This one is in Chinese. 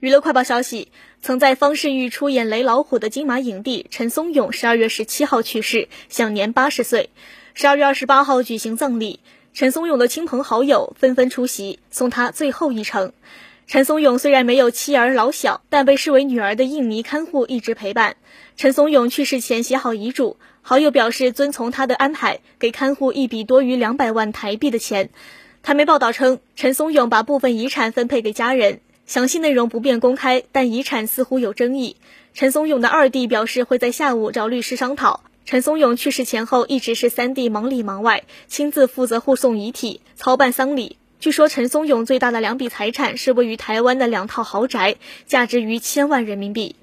娱乐快报消息，曾在方世玉出演《雷老虎》的金马影帝陈松勇十二月十七号去世，享年八十岁。十二月二十八号举行葬礼，陈松勇的亲朋好友纷纷出席，送他最后一程。陈松勇虽然没有妻儿老小，但被视为女儿的印尼看护一直陪伴。陈松勇去世前写好遗嘱，好友表示遵从他的安排，给看护一笔多于两百万台币的钱。台媒报道称，陈松勇把部分遗产分配给家人。详细内容不便公开，但遗产似乎有争议。陈松勇的二弟表示会在下午找律师商讨。陈松勇去世前后一直是三弟忙里忙外，亲自负责护送遗体、操办丧礼。据说陈松勇最大的两笔财产是位于台湾的两套豪宅，价值逾千万人民币。